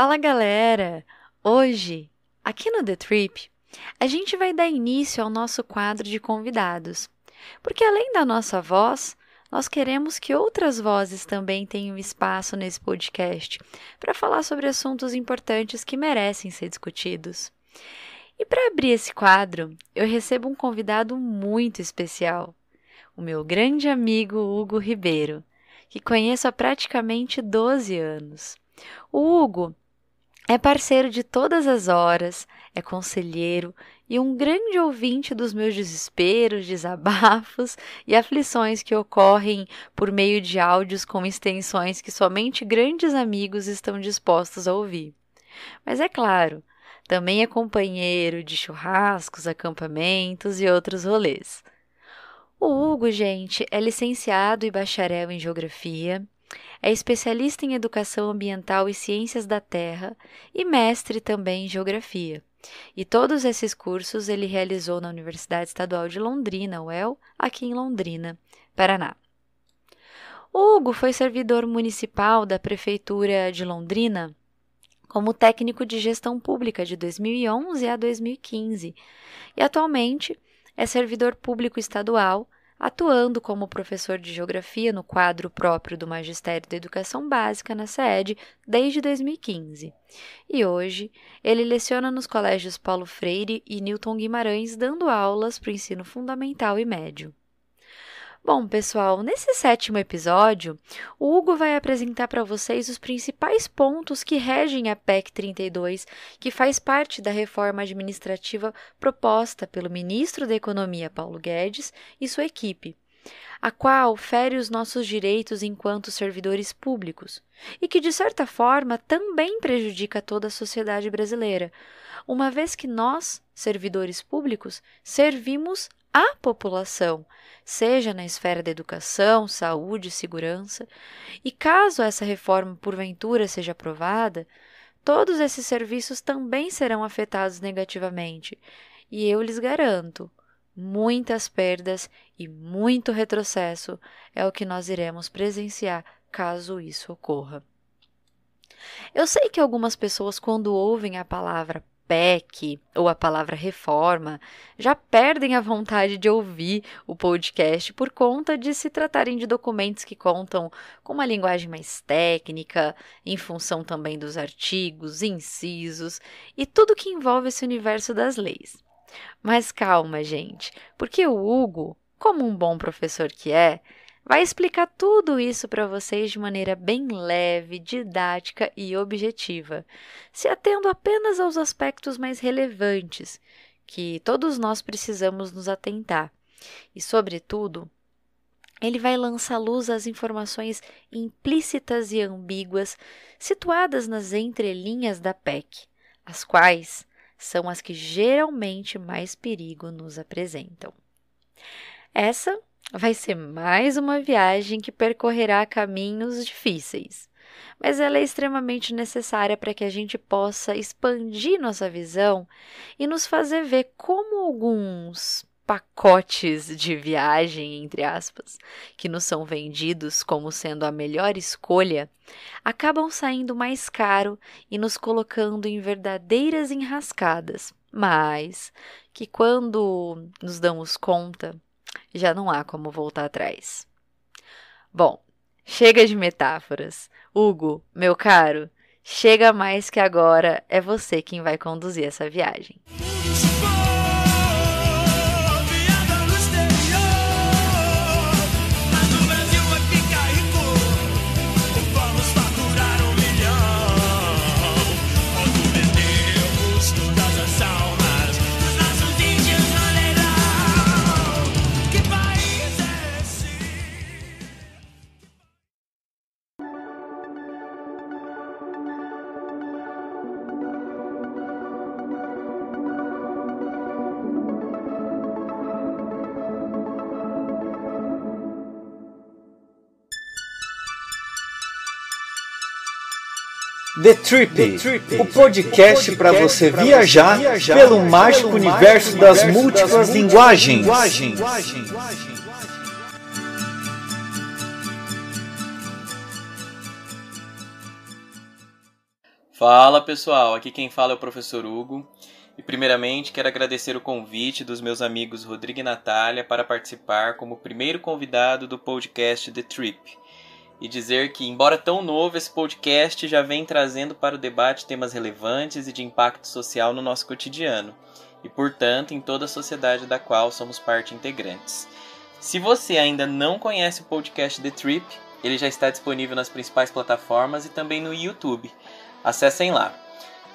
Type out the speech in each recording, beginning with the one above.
Fala galera! Hoje, aqui no The Trip, a gente vai dar início ao nosso quadro de convidados, porque além da nossa voz, nós queremos que outras vozes também tenham espaço nesse podcast para falar sobre assuntos importantes que merecem ser discutidos. E para abrir esse quadro, eu recebo um convidado muito especial, o meu grande amigo Hugo Ribeiro, que conheço há praticamente 12 anos. O Hugo é parceiro de todas as horas, é conselheiro e um grande ouvinte dos meus desesperos, desabafos e aflições que ocorrem por meio de áudios com extensões que somente grandes amigos estão dispostos a ouvir. Mas é claro, também é companheiro de churrascos, acampamentos e outros rolês. O Hugo, gente, é licenciado e bacharel em Geografia, é especialista em Educação Ambiental e Ciências da Terra e mestre também em Geografia. E todos esses cursos ele realizou na Universidade Estadual de Londrina, UEL, aqui em Londrina, Paraná. O Hugo foi servidor municipal da Prefeitura de Londrina como técnico de gestão pública de 2011 a 2015 e atualmente é servidor público estadual, atuando como professor de geografia no quadro próprio do Magistério da Educação Básica na SED desde 2015. E hoje ele leciona nos colégios Paulo Freire e Newton Guimarães, dando aulas para o ensino fundamental e médio. Bom, pessoal, nesse sétimo episódio, o Hugo vai apresentar para vocês os principais pontos que regem a PEC 32, que faz parte da reforma administrativa proposta pelo ministro da Economia Paulo Guedes e sua equipe, a qual fere os nossos direitos enquanto servidores públicos e que, de certa forma, também prejudica toda a sociedade brasileira, uma vez que nós, servidores públicos, servimos à população, seja na esfera da educação, saúde segurança. E caso essa reforma porventura seja aprovada, todos esses serviços também serão afetados negativamente. E eu lhes garanto, muitas perdas e muito retrocesso é o que nós iremos presenciar caso isso ocorra. Eu sei que algumas pessoas, quando ouvem a palavra PEC ou a palavra reforma já perdem a vontade de ouvir o podcast por conta de se tratarem de documentos que contam com uma linguagem mais técnica, em função também dos artigos, incisos e tudo que envolve esse universo das leis. Mas calma, gente, porque o Hugo, como um bom professor que é, vai explicar tudo isso para vocês de maneira bem leve, didática e objetiva, se atendo apenas aos aspectos mais relevantes que todos nós precisamos nos atentar. E, sobretudo, ele vai lançar luz às informações implícitas e ambíguas situadas nas entrelinhas da PEC, as quais são as que geralmente mais perigo nos apresentam. Essa Vai ser mais uma viagem que percorrerá caminhos difíceis, mas ela é extremamente necessária para que a gente possa expandir nossa visão e nos fazer ver como alguns pacotes de viagem, entre aspas, que nos são vendidos como sendo a melhor escolha, acabam saindo mais caro e nos colocando em verdadeiras enrascadas, mas que quando nos damos conta, já não há como voltar atrás. Bom, chega de metáforas. Hugo, meu caro, chega mais que agora é você quem vai conduzir essa viagem. The Trip, The Trip o podcast para você viajar, viajar pelo mágico universo das múltiplas linguagens. Fala pessoal, aqui quem fala é o professor Hugo. E primeiramente quero agradecer o convite dos meus amigos Rodrigo e Natália para participar como primeiro convidado do podcast The Trip. E dizer que, embora tão novo, esse podcast já vem trazendo para o debate temas relevantes e de impacto social no nosso cotidiano, e portanto em toda a sociedade da qual somos parte integrantes. Se você ainda não conhece o podcast The Trip, ele já está disponível nas principais plataformas e também no YouTube. Acessem lá.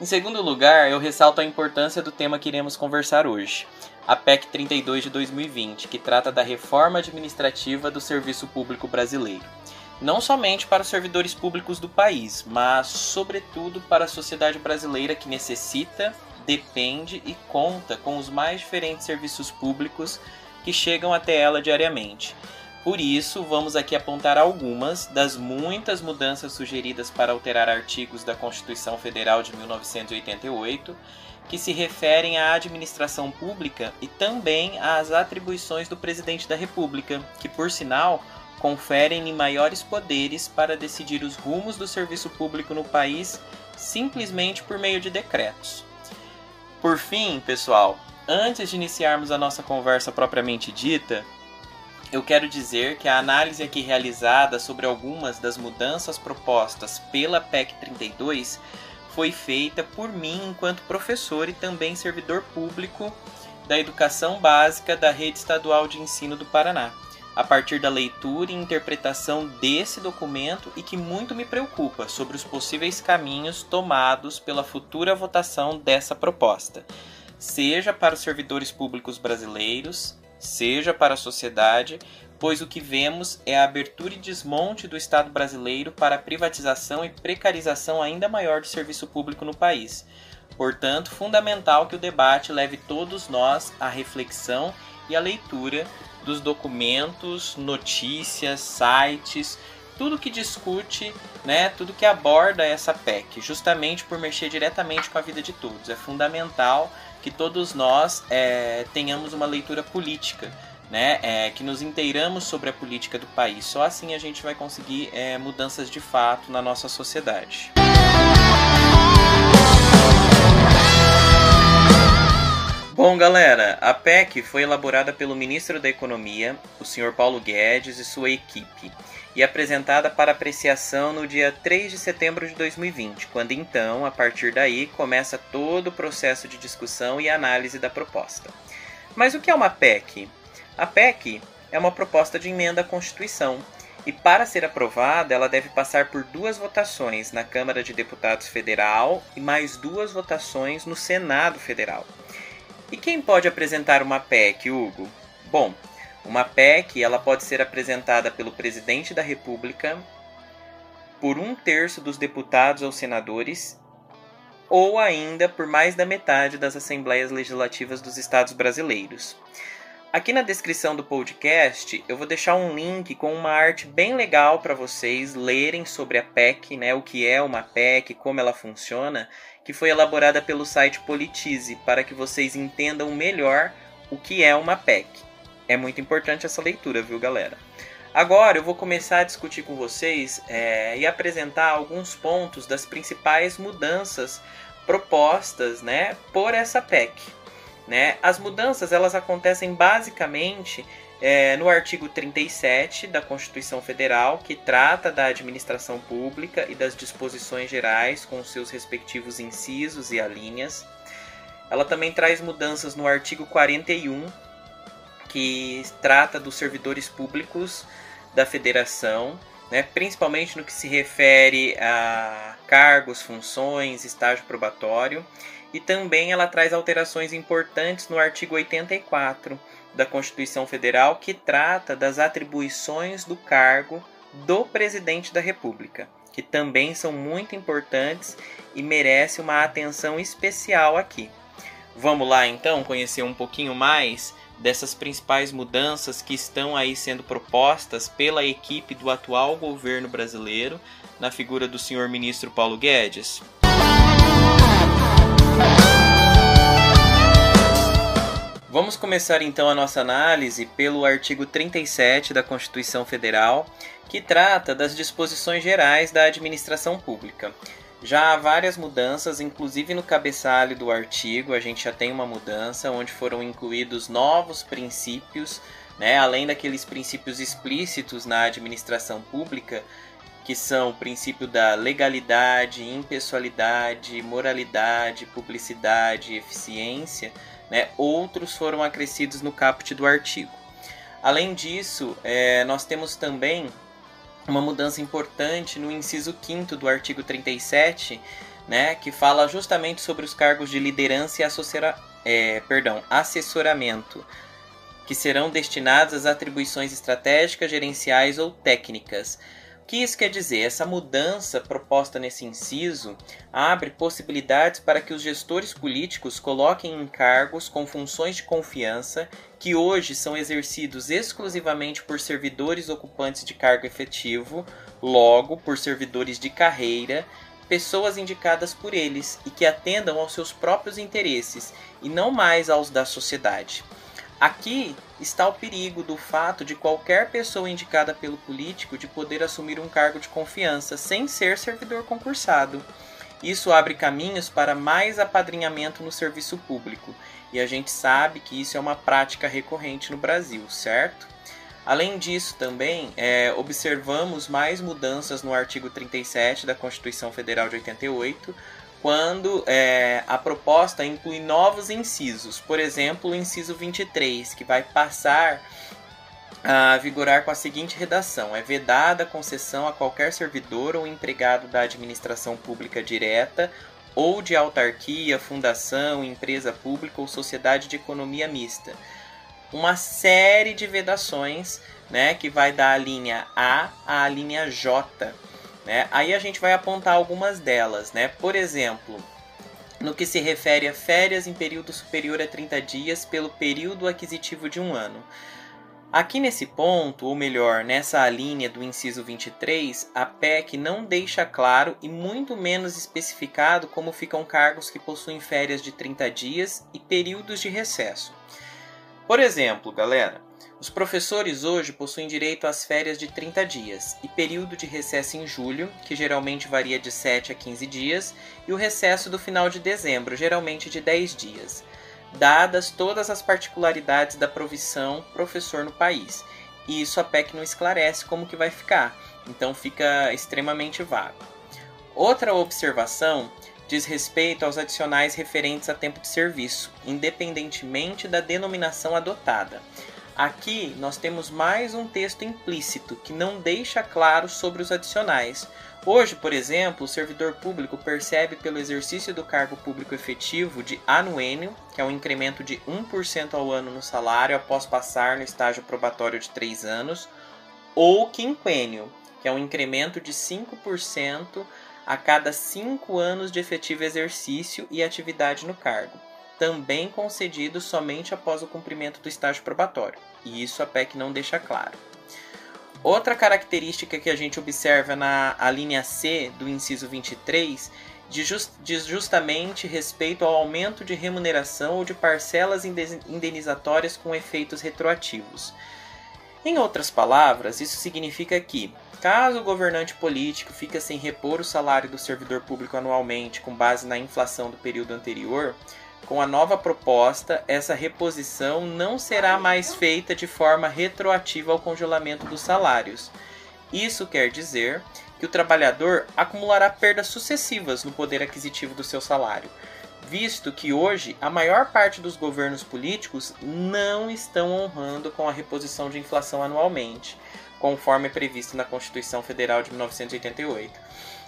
Em segundo lugar, eu ressalto a importância do tema que iremos conversar hoje, a PEC 32 de 2020, que trata da reforma administrativa do serviço público brasileiro. Não somente para os servidores públicos do país, mas, sobretudo, para a sociedade brasileira que necessita, depende e conta com os mais diferentes serviços públicos que chegam até ela diariamente. Por isso, vamos aqui apontar algumas das muitas mudanças sugeridas para alterar artigos da Constituição Federal de 1988 que se referem à administração pública e também às atribuições do presidente da República, que, por sinal, conferem-lhe maiores poderes para decidir os rumos do serviço público no país simplesmente por meio de decretos. Por fim, pessoal, antes de iniciarmos a nossa conversa propriamente dita, eu quero dizer que a análise aqui realizada sobre algumas das mudanças propostas pela PEC 32 foi feita por mim enquanto professor e também servidor público da educação básica da Rede Estadual de Ensino do Paraná, a partir da leitura e interpretação desse documento e que muito me preocupa sobre os possíveis caminhos tomados pela futura votação dessa proposta, seja para os servidores públicos brasileiros, seja para a sociedade, pois o que vemos é a abertura e desmonte do Estado brasileiro para a privatização e precarização ainda maior do serviço público no país. Portanto, fundamental que o debate leve todos nós à reflexão e à leitura dos documentos, notícias, sites, tudo que discute, né, tudo que aborda essa PEC, justamente por mexer diretamente com a vida de todos. É fundamental que todos nós é, tenhamos uma leitura política, né, é, que nos inteiramos sobre a política do país. Só assim a gente vai conseguir é, mudanças de fato na nossa sociedade. Bom, galera, a PEC foi elaborada pelo ministro da Economia, o senhor Paulo Guedes e sua equipe e apresentada para apreciação no dia 3 de setembro de 2020, quando então, a partir daí, começa todo o processo de discussão e análise da proposta. Mas o que é uma PEC? A PEC é uma proposta de emenda à Constituição e, para ser aprovada, ela deve passar por duas votações na Câmara de Deputados Federal e mais duas votações no Senado Federal. E quem pode apresentar uma PEC, Hugo? Bom, uma PEC ela pode ser apresentada pelo presidente da República, por um terço dos deputados ou senadores, ou ainda por mais da metade das assembleias legislativas dos estados brasileiros. Aqui na descrição do podcast eu vou deixar um link com uma arte bem legal para vocês lerem sobre a PEC, né, o que é uma PEC, como ela funciona, que foi elaborada pelo site Politize, para que vocês entendam melhor o que é uma PEC. É muito importante essa leitura, viu, galera? Agora eu vou começar a discutir com vocês é, e apresentar alguns pontos das principais mudanças propostas né, por essa PEC. Né? As mudanças elas acontecem basicamente é, no artigo 37 da Constituição Federal, que trata da administração pública e das disposições gerais com seus respectivos incisos e alíneas. Ela também traz mudanças no artigo 41 que trata dos servidores públicos da federação, né, principalmente no que se refere a cargos, funções, estágio probatório, e também ela traz alterações importantes no artigo 84 da Constituição Federal, que trata das atribuições do cargo do presidente da República, que também são muito importantes e merece uma atenção especial aqui. Vamos lá então conhecer um pouquinho mais dessas principais mudanças que estão aí sendo propostas pela equipe do atual governo brasileiro, na figura do senhor ministro Paulo Guedes? Vamos começar então a nossa análise pelo artigo 37 da Constituição Federal, que trata das disposições gerais da administração pública. Já há várias mudanças, inclusive no cabeçalho do artigo, a gente já tem uma mudança onde foram incluídos novos princípios, né, além daqueles princípios explícitos na administração pública, que são o princípio da legalidade, impessoalidade, moralidade, publicidade, eficiência, né, outros foram acrescidos no caput do artigo. Além disso, é, nós temos também uma mudança importante no inciso 5 do artigo 37, né, que fala justamente sobre os cargos de liderança e é, perdão, assessoramento, que serão destinados às atribuições estratégicas, gerenciais ou técnicas. Que isso quer dizer? Essa mudança proposta nesse inciso abre possibilidades para que os gestores políticos coloquem em cargos com funções de confiança que hoje são exercidos exclusivamente por servidores ocupantes de cargo efetivo, logo por servidores de carreira, pessoas indicadas por eles e que atendam aos seus próprios interesses e não mais aos da sociedade. Aqui está o perigo do fato de qualquer pessoa indicada pelo político de poder assumir um cargo de confiança sem ser servidor concursado. Isso abre caminhos para mais apadrinhamento no serviço público, e a gente sabe que isso é uma prática recorrente no Brasil, certo? Além disso, também é, observamos mais mudanças no artigo 37 da Constituição Federal de 88, quando é, a proposta inclui novos incisos. Por exemplo, o inciso 23, que vai passar a vigorar com a seguinte redação: é vedada a concessão a qualquer servidor ou empregado da administração pública direta ou de autarquia, fundação, empresa pública ou sociedade de economia mista. Uma série de vedações, né, que vai da linha A à linha J né? Aí a gente vai apontar algumas delas. Né? Por exemplo, no que se refere a férias em período superior a 30 dias pelo período aquisitivo de um ano. Aqui nesse ponto, ou melhor, nessa linha do inciso 23, a PEC não deixa claro e muito menos especificado como ficam cargos que possuem férias de 30 dias e períodos de recesso. Por exemplo, galera, os professores hoje possuem direito às férias de 30 dias e período de recesso em julho, que geralmente varia de 7 a 15 dias, e o recesso do final de dezembro, geralmente de 10 dias, dadas todas as particularidades da provisão professor no país. E isso a PEC não esclarece como que vai ficar, então fica extremamente vago. Outra observação diz respeito aos adicionais referentes a tempo de serviço, independentemente da denominação adotada. Aqui nós temos mais um texto implícito que não deixa claro sobre os adicionais. Hoje, por exemplo, o servidor público percebe pelo exercício do cargo público efetivo de anuênio, que é um incremento de 1% ao ano no salário após passar no estágio probatório de 3 anos, ou quinquênio, que é um incremento de 5% a cada 5 anos de efetivo exercício e atividade no cargo também concedido somente após o cumprimento do estágio probatório, e isso a PEC não deixa claro. Outra característica que a gente observa na linha C do inciso 23 diz justamente respeito ao aumento de remuneração ou de parcelas indenizatórias com efeitos retroativos. Em outras palavras, isso significa que, caso o governante político fique sem repor o salário do servidor público anualmente com base na inflação do período anterior, com a nova proposta, essa reposição não será mais feita de forma retroativa ao congelamento dos salários. Isso quer dizer que o trabalhador acumulará perdas sucessivas no poder aquisitivo do seu salário, visto que hoje a maior parte dos governos políticos não estão honrando com a reposição de inflação anualmente, conforme previsto na Constituição Federal de 1988.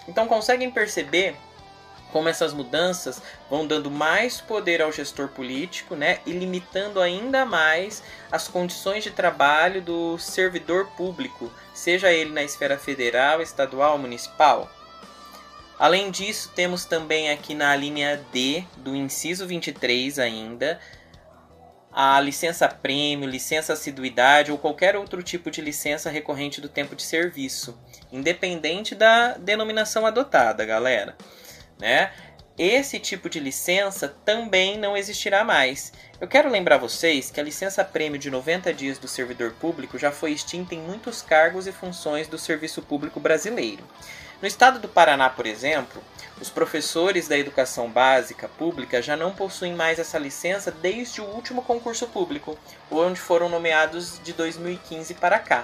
Então conseguem perceber como essas mudanças vão dando mais poder ao gestor político, né, e limitando ainda mais as condições de trabalho do servidor público, seja ele na esfera federal, estadual ou municipal. Além disso, temos também aqui na linha D do inciso 23 ainda a licença prêmio, licença assiduidade ou qualquer outro tipo de licença recorrente do tempo de serviço, independente da denominação adotada, galera né? Esse tipo de licença também não existirá mais. Eu quero lembrar vocês que a licença prêmio de 90 dias do servidor público já foi extinta em muitos cargos e funções do serviço público brasileiro. No estado do Paraná, por exemplo, os professores da educação básica pública já não possuem mais essa licença desde o último concurso público, onde foram nomeados de 2015 para cá.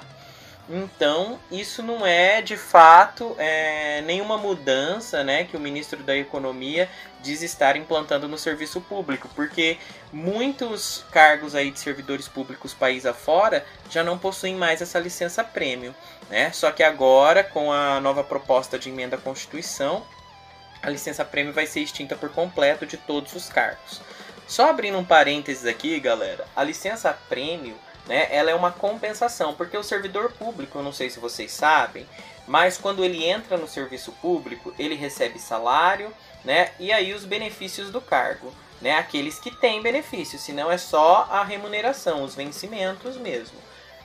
Então, isso não é de fato é, nenhuma mudança né, que o ministro da Economia diz estar implantando no serviço público, porque muitos cargos aí de servidores públicos país afora já não possuem mais essa licença prêmio. Né? Só que agora, com a nova proposta de emenda à Constituição, a licença prêmio vai ser extinta por completo de todos os cargos. Só abrindo um parênteses aqui, galera, a licença prêmio né, ela é uma compensação, porque o servidor público, eu não sei se vocês sabem, mas quando ele entra no serviço público, ele recebe salário, né, e aí os benefícios do cargo, né, aqueles que têm benefícios, senão é só a remuneração, os vencimentos mesmo.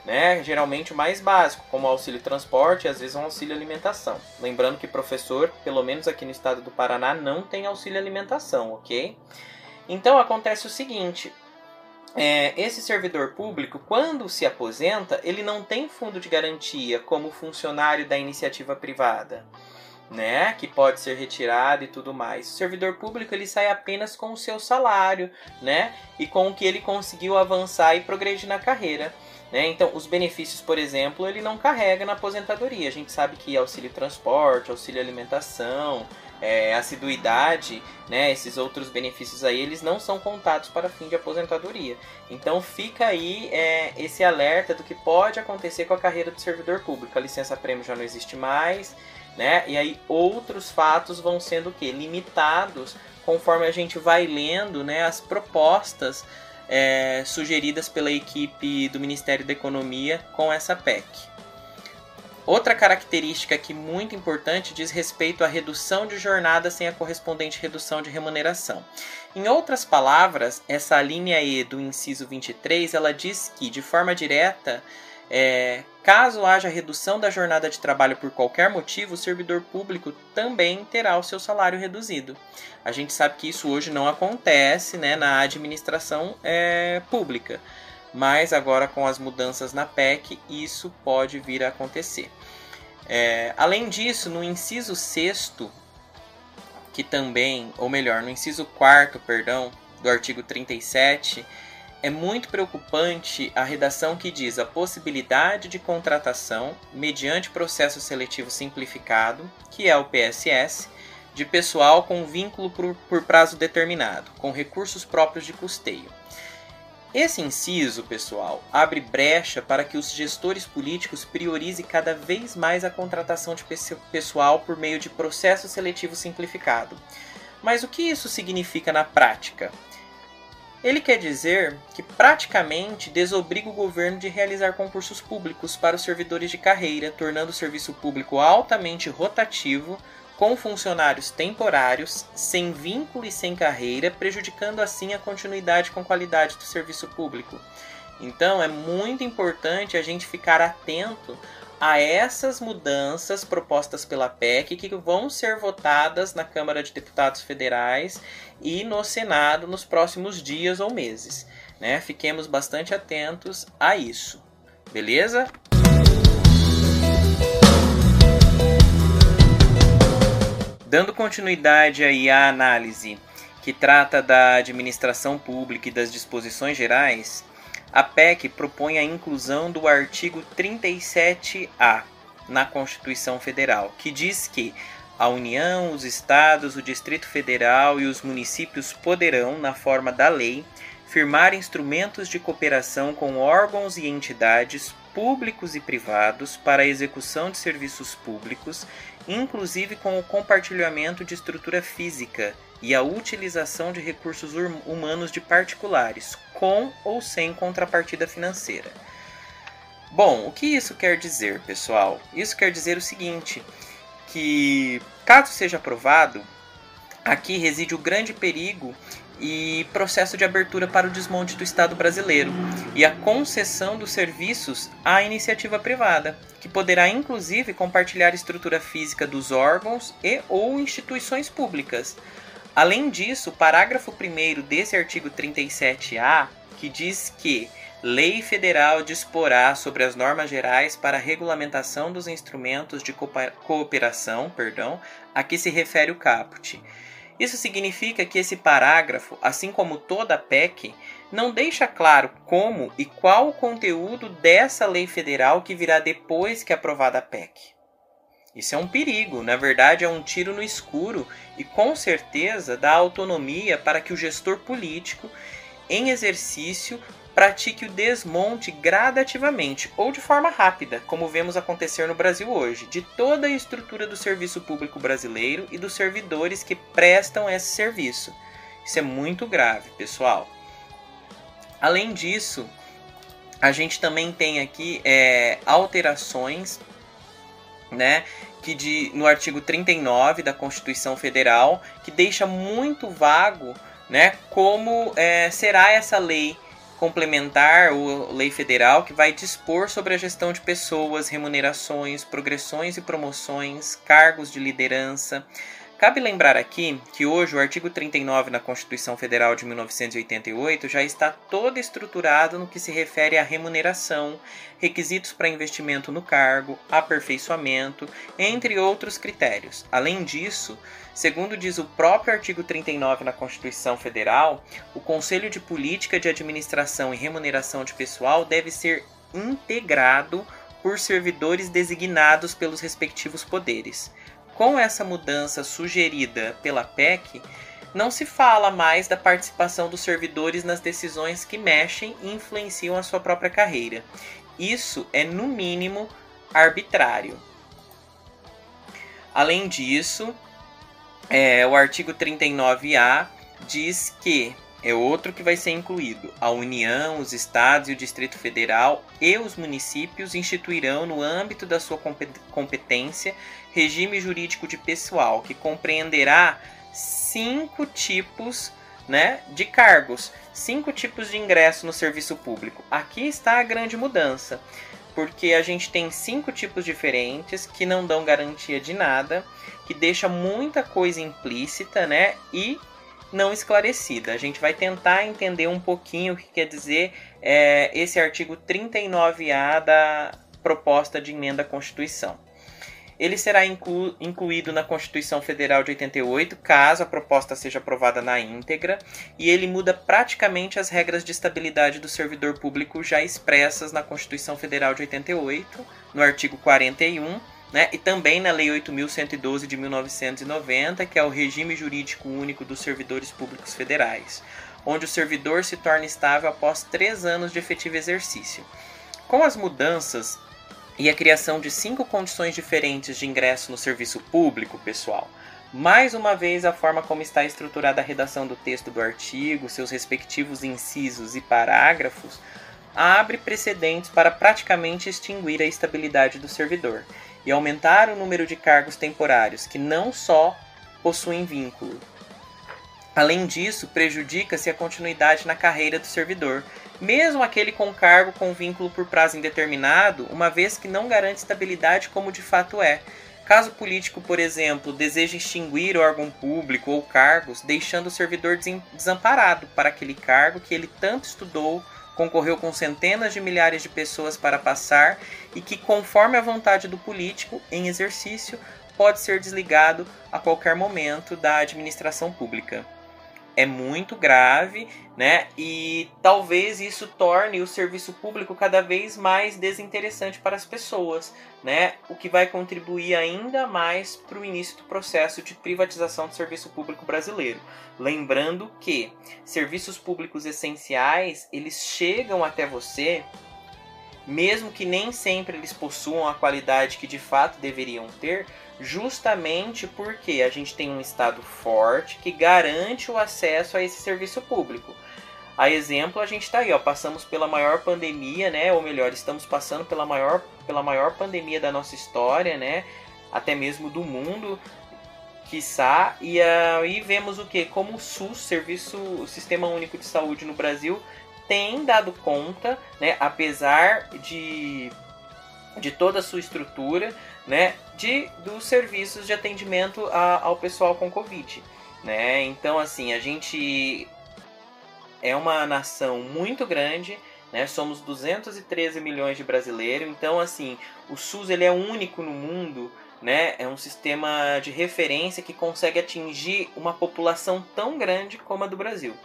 Né, geralmente o mais básico, como auxílio transporte e às vezes um auxílio alimentação. Lembrando que professor, pelo menos aqui no estado do Paraná, não tem auxílio alimentação, ok? Então acontece o seguinte: é, esse servidor público, quando se aposenta, ele não tem fundo de garantia como funcionário da iniciativa privada, né? Que pode ser retirado e tudo mais. O servidor público ele sai apenas com o seu salário, né? E com o que ele conseguiu avançar e progredir na carreira. Né? Então, os benefícios, por exemplo, ele não carrega na aposentadoria. A gente sabe que auxílio transporte, auxílio alimentação, é, assiduidade, né, esses outros benefícios aí, eles não são contados para fim de aposentadoria. Então fica aí é, esse alerta do que pode acontecer com a carreira do servidor público. A licença prêmio já não existe mais, né? E aí outros fatos vão sendo que limitados conforme a gente vai lendo, né, as propostas é, sugeridas pela equipe do Ministério da Economia com essa PEC. Outra característica aqui muito importante diz respeito à redução de jornada sem a correspondente redução de remuneração. Em outras palavras, essa linha E do inciso 23, ela diz que, de forma direta, é, caso haja redução da jornada de trabalho por qualquer motivo, o servidor público também terá o seu salário reduzido. A gente sabe que isso hoje não acontece né, na administração é, pública mas agora com as mudanças na PEC isso pode vir a acontecer. É, além disso, no inciso 6 que também, ou melhor, no inciso 4 perdão, do artigo 37, é muito preocupante a redação que diz a possibilidade de contratação mediante processo seletivo simplificado, que é o PSS, de pessoal com vínculo por, por prazo determinado, com recursos próprios de custeio. Esse inciso, pessoal, abre brecha para que os gestores políticos priorizem cada vez mais a contratação de pessoal por meio de processo seletivo simplificado. Mas o que isso significa na prática? Ele quer dizer que praticamente desobriga o governo de realizar concursos públicos para os servidores de carreira, tornando o serviço público altamente rotativo, com funcionários temporários, sem vínculo e sem carreira, prejudicando assim a continuidade com qualidade do serviço público. Então é muito importante a gente ficar atento a essas mudanças propostas pela PEC que vão ser votadas na Câmara de Deputados Federais e no Senado nos próximos dias ou meses. Né? Fiquemos bastante atentos a isso. Beleza? Dando continuidade aí à análise que trata da administração pública e das disposições gerais, a PEC propõe a inclusão do artigo 37A na Constituição Federal, que diz que a União, os estados, o Distrito Federal e os municípios poderão, na forma da lei, firmar instrumentos de cooperação com órgãos e entidades públicos e privados para a execução de serviços públicos inclusive com o compartilhamento de estrutura física e a utilização de recursos humanos de particulares, com ou sem contrapartida financeira. Bom, o que isso quer dizer, pessoal? Isso quer dizer o seguinte: que caso seja aprovado, aqui reside o grande perigo e processo de abertura para o desmonte do Estado brasileiro e a concessão dos serviços à iniciativa privada, que poderá inclusive compartilhar estrutura física dos órgãos e ou instituições públicas. Além disso, o parágrafo 1 desse artigo 37A, que diz que Lei Federal disporá sobre as normas gerais para a regulamentação dos instrumentos de cooperação, perdão, a que se refere o caput. Isso significa que esse parágrafo, assim como toda a PEC, não deixa claro como e qual o conteúdo dessa lei federal que virá depois que aprovada a PEC. Isso é um perigo, na verdade é um tiro no escuro e com certeza dá autonomia para que o gestor político, em exercício, pratique o desmonte gradativamente ou de forma rápida, como vemos acontecer no Brasil hoje, de toda a estrutura do serviço público brasileiro e dos servidores que prestam esse serviço. Isso é muito grave, pessoal. Além disso, a gente também tem aqui é, alterações né, que de, no artigo 39 da Constituição Federal, que deixa muito vago né, como é, será essa lei complementar ou lei federal que vai dispor sobre a gestão de pessoas, remunerações, progressões e promoções, cargos de liderança, Cabe lembrar aqui que hoje o artigo 39 na Constituição Federal de 1988 já está todo estruturado no que se refere à remuneração, requisitos para investimento no cargo, aperfeiçoamento, entre outros critérios. Além disso, segundo diz o próprio artigo 39 na Constituição Federal, o Conselho de Política de Administração e Remuneração de Pessoal deve ser integrado por servidores designados pelos respectivos poderes com essa mudança sugerida pela PEC, não se fala mais da participação dos servidores nas decisões que mexem e influenciam a sua própria carreira. Isso é, no mínimo, arbitrário. Além disso, é, o artigo 39A diz que é outro que vai ser incluído. A União, os estados e o Distrito Federal e os municípios instituirão, no âmbito da sua competência, regime jurídico de pessoal, que compreenderá cinco tipos né, de cargos, cinco tipos de ingresso no serviço público. Aqui está a grande mudança, porque a gente tem cinco tipos diferentes que não dão garantia de nada, que deixa muita coisa implícita, né? E não esclarecida. A gente vai tentar entender um pouquinho o que quer dizer é, esse artigo 39A da proposta de emenda à Constituição. Ele será inclu incluído na Constituição Federal de 88, caso a proposta seja aprovada na íntegra, e ele muda praticamente as regras de estabilidade do servidor público já expressas na Constituição Federal de 88, no artigo 41 né? e também na Lei 8.112 de 1990, que é o regime jurídico único dos servidores públicos federais, onde o servidor se torna estável após três anos de efetivo exercício. Com as mudanças e a criação de cinco condições diferentes de ingresso no serviço público, pessoal, mais uma vez a forma como está estruturada a redação do texto do artigo, seus respectivos incisos e parágrafos, abre precedentes para praticamente extinguir a estabilidade do servidor e aumentar o número de cargos temporários que não só possuem vínculo. Além disso, prejudica-se a continuidade na carreira do servidor, mesmo aquele com cargo com vínculo por prazo indeterminado, uma vez que não garante estabilidade como de fato é. Caso o político, por exemplo, deseje extinguir o órgão público ou cargos, deixando o servidor desamparado para aquele cargo que ele tanto estudou, concorreu com centenas de milhares de pessoas para passar e que, conforme a vontade do político em exercício, pode ser desligado a qualquer momento da administração pública é muito grave, né? E talvez isso torne o serviço público cada vez mais desinteressante para as pessoas, né? O que vai contribuir ainda mais para o início do processo de privatização do serviço público brasileiro. Lembrando que serviços públicos essenciais, eles chegam até você mesmo que nem sempre eles possuam a qualidade que de fato deveriam ter, justamente porque a gente tem um Estado forte que garante o acesso a esse serviço público. A exemplo, a gente está aí, ó, passamos pela maior pandemia, né? Ou melhor, estamos passando pela maior, pela maior pandemia da nossa história, né? Até mesmo do mundo, quiçá. E aí vemos o que? Como o SUS, Serviço, o Sistema Único de Saúde no Brasil, tem dado conta, né? Apesar de de toda a sua estrutura, né, de dos serviços de atendimento a, ao pessoal com Covid, né? Então assim, a gente é uma nação muito grande, né? Somos 213 milhões de brasileiros, então assim, o SUS ele é único no mundo, né? É um sistema de referência que consegue atingir uma população tão grande como a do Brasil.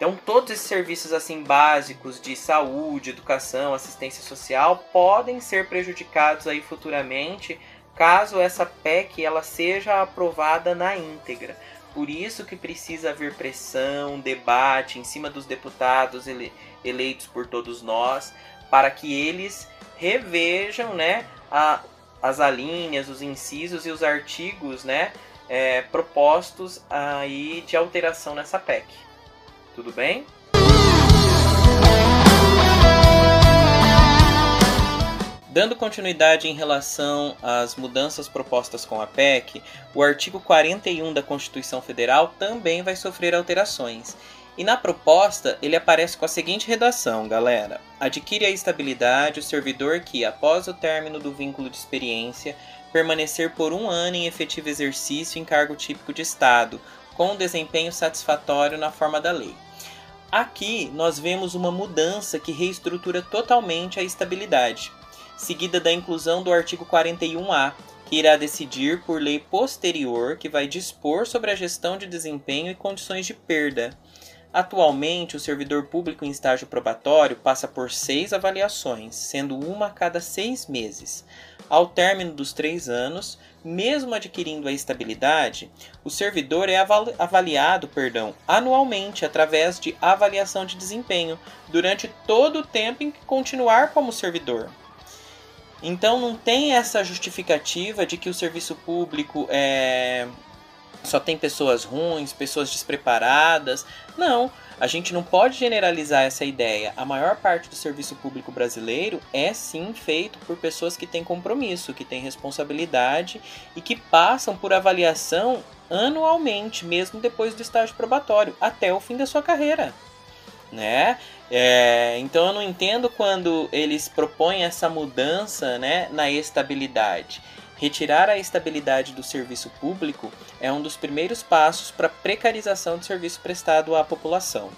Então, todos esses serviços assim básicos de saúde, educação, assistência social podem ser prejudicados aí futuramente, caso essa PEC ela seja aprovada na íntegra. Por isso que precisa haver pressão, debate em cima dos deputados ele, eleitos por todos nós, para que eles revejam, né, a, as alíneas, os incisos e os artigos, né, é, propostos aí de alteração nessa PEC. Tudo bem? Dando continuidade em relação às mudanças propostas com a PEC, o artigo 41 da Constituição Federal também vai sofrer alterações. E na proposta, ele aparece com a seguinte redação, galera: Adquire a estabilidade o servidor que, após o término do vínculo de experiência, permanecer por um ano em efetivo exercício em cargo típico de Estado, com desempenho satisfatório na forma da lei. Aqui nós vemos uma mudança que reestrutura totalmente a estabilidade, seguida da inclusão do artigo 41A, que irá decidir por lei posterior que vai dispor sobre a gestão de desempenho e condições de perda. Atualmente, o servidor público em estágio probatório passa por seis avaliações, sendo uma a cada seis meses. Ao término dos três anos, mesmo adquirindo a estabilidade, o servidor é avaliado perdão, anualmente através de avaliação de desempenho durante todo o tempo em que continuar como servidor. Então não tem essa justificativa de que o serviço público é, só tem pessoas ruins, pessoas despreparadas. Não, a gente não pode generalizar essa ideia. A maior parte do serviço público brasileiro é sim feito por pessoas que têm compromisso, que têm responsabilidade e que passam por avaliação anualmente, mesmo depois do estágio probatório, até o fim da sua carreira. Né? É, então eu não entendo quando eles propõem essa mudança né, na estabilidade. Retirar a estabilidade do serviço público é um dos primeiros passos para a precarização do serviço prestado à população.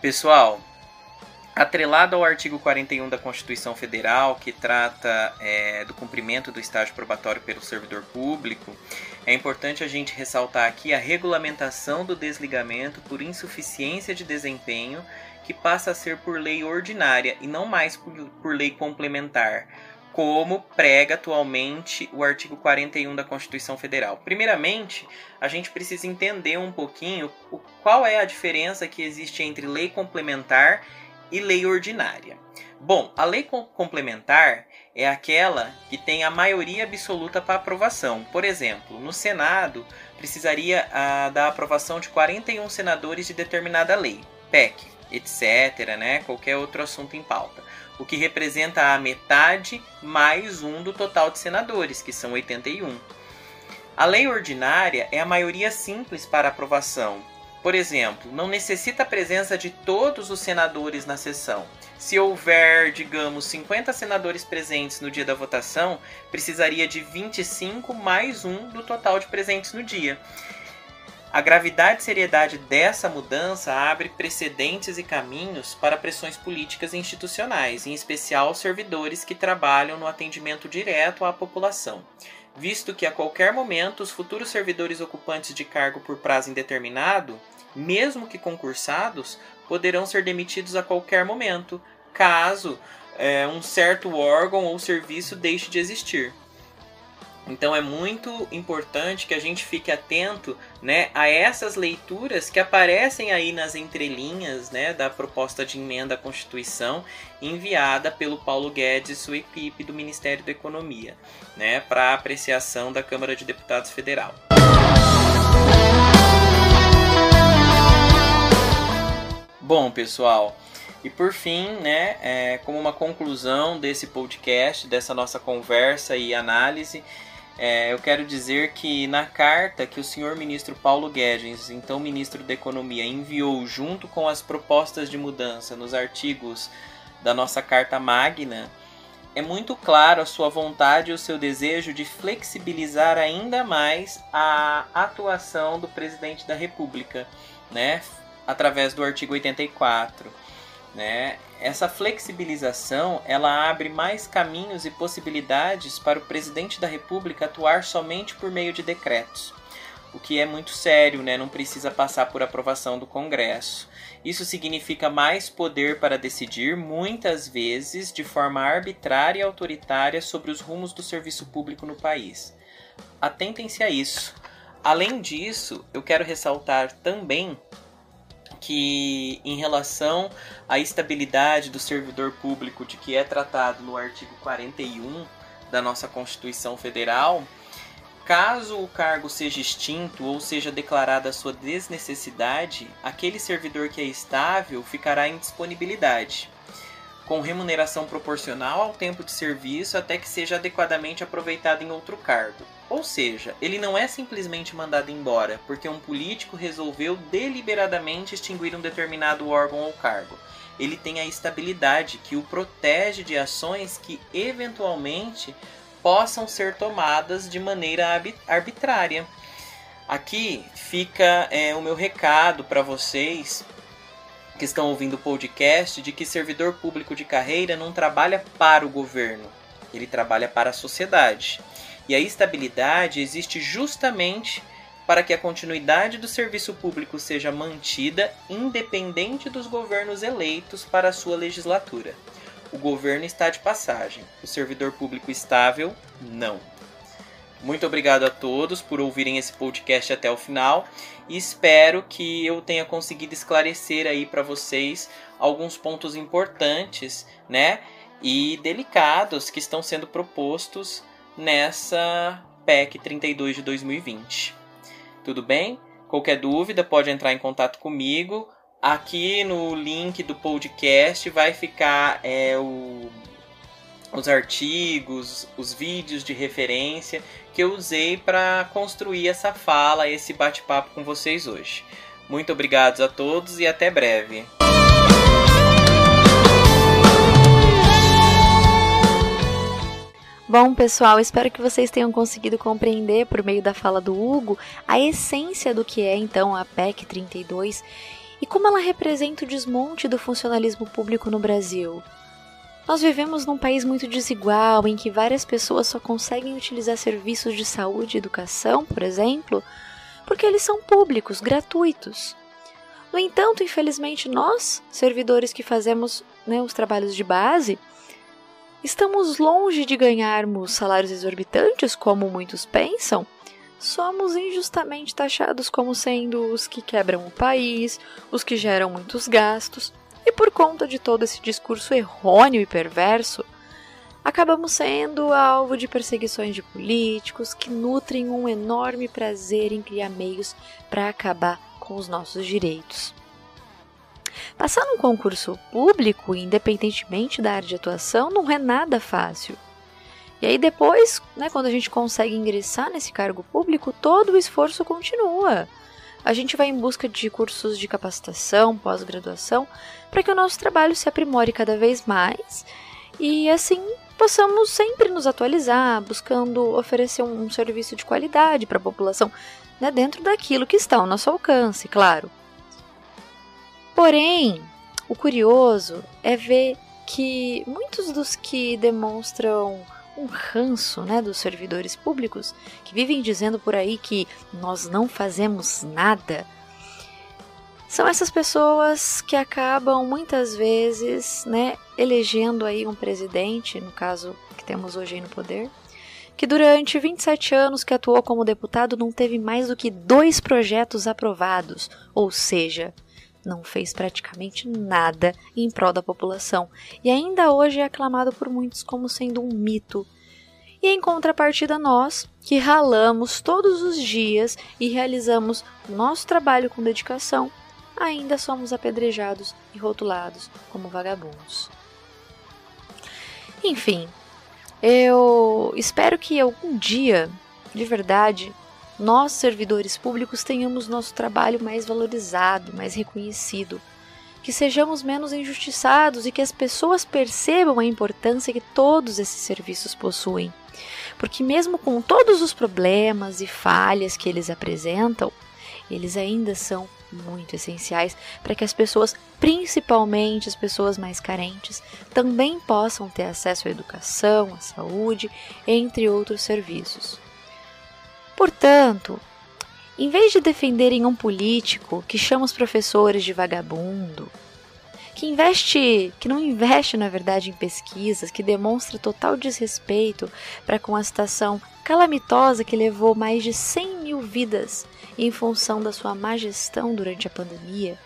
Pessoal, atrelado ao artigo 41 da Constituição Federal, que trata é, do cumprimento do estágio probatório pelo servidor público, é importante a gente ressaltar aqui a regulamentação do desligamento por insuficiência de desempenho que passa a ser por lei ordinária e não mais por, por lei complementar, como prega atualmente o artigo 41 da Constituição Federal. Primeiramente, a gente precisa entender um pouquinho qual é a diferença que existe entre lei complementar e lei ordinária. Bom, a lei complementar é aquela que tem a maioria absoluta para aprovação. Por exemplo, no Senado precisaria a, da aprovação de 41 senadores de determinada lei, PEC etc., né? qualquer outro assunto em pauta. O que representa a metade mais um do total de senadores, que são 81. A lei ordinária é a maioria simples para aprovação. Por exemplo, não necessita a presença de todos os senadores na sessão. Se houver, digamos, 50 senadores presentes no dia da votação, precisaria de 25 mais um do total de presentes no dia. A gravidade e seriedade dessa mudança abre precedentes e caminhos para pressões políticas e institucionais, em especial servidores que trabalham no atendimento direto à população, visto que a qualquer momento os futuros servidores ocupantes de cargo por prazo indeterminado, mesmo que concursados, poderão ser demitidos a qualquer momento, caso é, um certo órgão ou serviço deixe de existir. Então é muito importante que a gente fique atento né, a essas leituras que aparecem aí nas entrelinhas né, da proposta de emenda à Constituição enviada pelo Paulo Guedes e sua equipe do Ministério da Economia né, para apreciação da Câmara de Deputados Federal. Bom, pessoal, e por fim, né, é, como uma conclusão desse podcast, dessa nossa conversa e análise, é, eu quero dizer que na carta que o senhor ministro Paulo Guedes, então ministro da Economia, enviou junto com as propostas de mudança nos artigos da nossa Carta Magna, é muito claro a sua vontade e o seu desejo de flexibilizar ainda mais a atuação do presidente da República, né, através do artigo 84, né? Essa flexibilização, ela abre mais caminhos e possibilidades para o presidente da República atuar somente por meio de decretos o que é muito sério, né? não precisa passar por aprovação do Congresso. Isso significa mais poder para decidir, muitas vezes de forma arbitrária e autoritária, sobre os rumos do serviço público no país. Atentem-se a isso. Além disso, eu quero ressaltar também que, em relação à estabilidade do servidor público, de que é tratado no artigo 41 da nossa Constituição Federal, Caso o cargo seja extinto ou seja declarada a sua desnecessidade, aquele servidor que é estável ficará em disponibilidade, com remuneração proporcional ao tempo de serviço até que seja adequadamente aproveitado em outro cargo. Ou seja, ele não é simplesmente mandado embora porque um político resolveu deliberadamente extinguir um determinado órgão ou cargo. Ele tem a estabilidade que o protege de ações que eventualmente possam ser tomadas de maneira arbitrária. Aqui fica é, o meu recado para vocês que estão ouvindo o podcast de que servidor público de carreira não trabalha para o governo, ele trabalha para a sociedade. E a estabilidade existe justamente para que a continuidade do serviço público seja mantida independente dos governos eleitos para a sua legislatura. O governo está de passagem. O servidor público estável, não. Muito obrigado a todos por ouvirem esse podcast até o final e espero que eu tenha conseguido esclarecer aí para vocês alguns pontos importantes, né, e delicados que estão sendo propostos nessa PEC 32 de 2020. Tudo bem? Qualquer dúvida pode entrar em contato comigo Aqui no link do podcast vai ficar é, o, os artigos, os vídeos de referência que eu usei para construir essa fala, esse bate-papo com vocês hoje. Muito obrigado a todos e até breve. Bom, pessoal, espero que vocês tenham conseguido compreender por meio da fala do Hugo a essência do que é então a PEC 32 e como ela representa o desmonte do funcionalismo público no Brasil. Nós vivemos num país muito desigual, em que várias pessoas só conseguem utilizar serviços de saúde e educação, por exemplo, porque eles são públicos, gratuitos. No entanto, infelizmente, nós, servidores que fazemos né, os trabalhos de base, estamos longe de ganharmos salários exorbitantes, como muitos pensam, somos injustamente taxados como sendo os que quebram o país, os que geram muitos gastos, e por conta de todo esse discurso errôneo e perverso, acabamos sendo alvo de perseguições de políticos que nutrem um enorme prazer em criar meios para acabar com os nossos direitos. Passar num concurso público, independentemente da área de atuação, não é nada fácil. E aí depois, né, quando a gente consegue ingressar nesse cargo público, todo o esforço continua. A gente vai em busca de cursos de capacitação, pós-graduação, para que o nosso trabalho se aprimore cada vez mais e assim possamos sempre nos atualizar, buscando oferecer um, serviço de qualidade para a população, né, dentro daquilo que está ao nosso alcance, claro. Porém, o curioso é ver que muitos dos que demonstram um ranço né, dos servidores públicos que vivem dizendo por aí que nós não fazemos nada. São essas pessoas que acabam muitas vezes né, elegendo aí um presidente, no caso que temos hoje no poder, que durante 27 anos que atuou como deputado não teve mais do que dois projetos aprovados, ou seja, não fez praticamente nada em prol da população e ainda hoje é aclamado por muitos como sendo um mito. E em contrapartida, nós, que ralamos todos os dias e realizamos o nosso trabalho com dedicação, ainda somos apedrejados e rotulados como vagabundos. Enfim, eu espero que algum dia, de verdade, nós, servidores públicos, tenhamos nosso trabalho mais valorizado, mais reconhecido. que sejamos menos injustiçados e que as pessoas percebam a importância que todos esses serviços possuem. Porque, mesmo com todos os problemas e falhas que eles apresentam, eles ainda são muito essenciais para que as pessoas, principalmente as pessoas mais carentes, também possam ter acesso à educação, à saúde, entre outros serviços. Portanto, em vez de defenderem um político que chama os professores de vagabundo, que investe, que não investe na verdade em pesquisas, que demonstra total desrespeito para com a situação calamitosa que levou mais de 100 mil vidas em função da sua má gestão durante a pandemia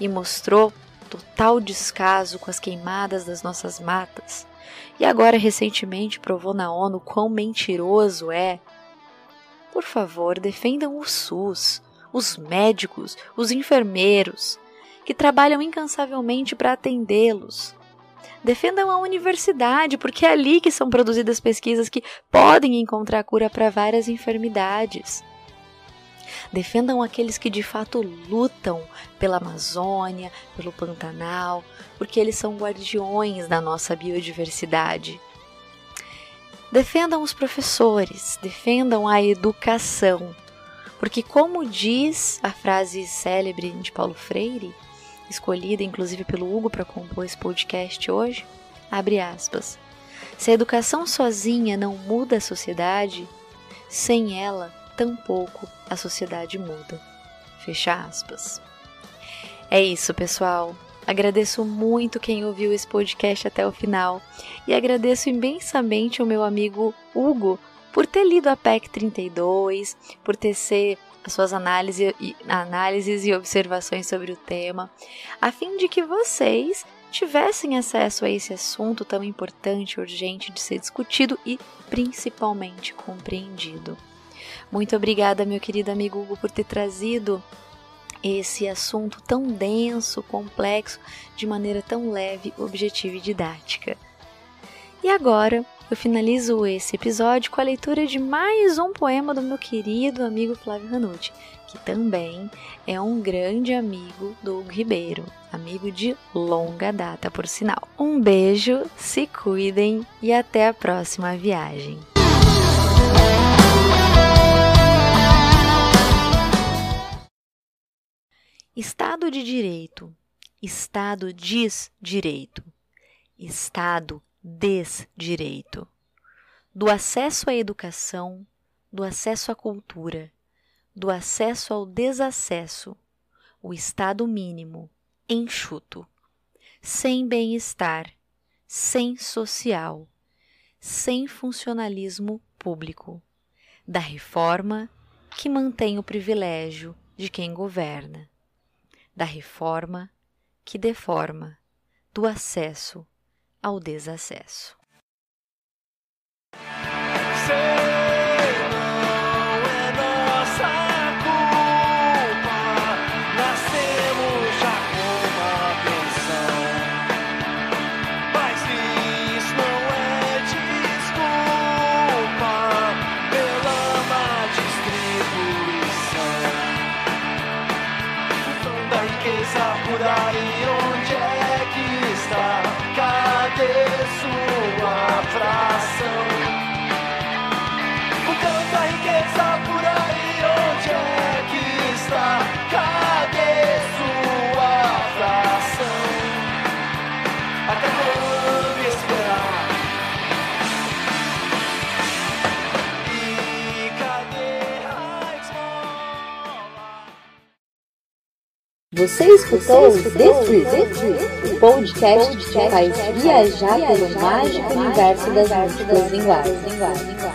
e mostrou total descaso com as queimadas das nossas matas, e agora recentemente provou na ONU quão mentiroso é. Por favor, defendam o SUS, os médicos, os enfermeiros, que trabalham incansavelmente para atendê-los. Defendam a universidade, porque é ali que são produzidas pesquisas que podem encontrar cura para várias enfermidades. Defendam aqueles que de fato lutam pela Amazônia, pelo Pantanal, porque eles são guardiões da nossa biodiversidade. Defendam os professores, defendam a educação, porque, como diz a frase célebre de Paulo Freire, escolhida inclusive pelo Hugo para compor esse podcast hoje, abre aspas. Se a educação sozinha não muda a sociedade, sem ela, tampouco a sociedade muda. Fecha aspas. É isso, pessoal. Agradeço muito quem ouviu esse podcast até o final e agradeço imensamente o meu amigo Hugo por ter lido a PEC 32, por tecer as suas análises e, análises e observações sobre o tema, a fim de que vocês tivessem acesso a esse assunto tão importante e urgente de ser discutido e principalmente compreendido. Muito obrigada, meu querido amigo Hugo, por ter trazido esse assunto tão denso, complexo, de maneira tão leve, objetiva e didática. E agora eu finalizo esse episódio com a leitura de mais um poema do meu querido amigo Flávio Ranucci, que também é um grande amigo do Hugo Ribeiro, amigo de longa data, por sinal. Um beijo, se cuidem e até a próxima viagem. Estado de Direito. Estado diz direito. Estado desdireito, do acesso à educação, do acesso à cultura, do acesso ao desacesso, o estado mínimo, enxuto, sem bem-estar, sem social, sem funcionalismo público, da reforma que mantém o privilégio de quem governa, da reforma que deforma, do acesso ao desacesso. E onde é que está? Cadê sua fração? Você escutou The Trip, o podcast que faz viajar pelo mágico universo das múltiplas linguagens.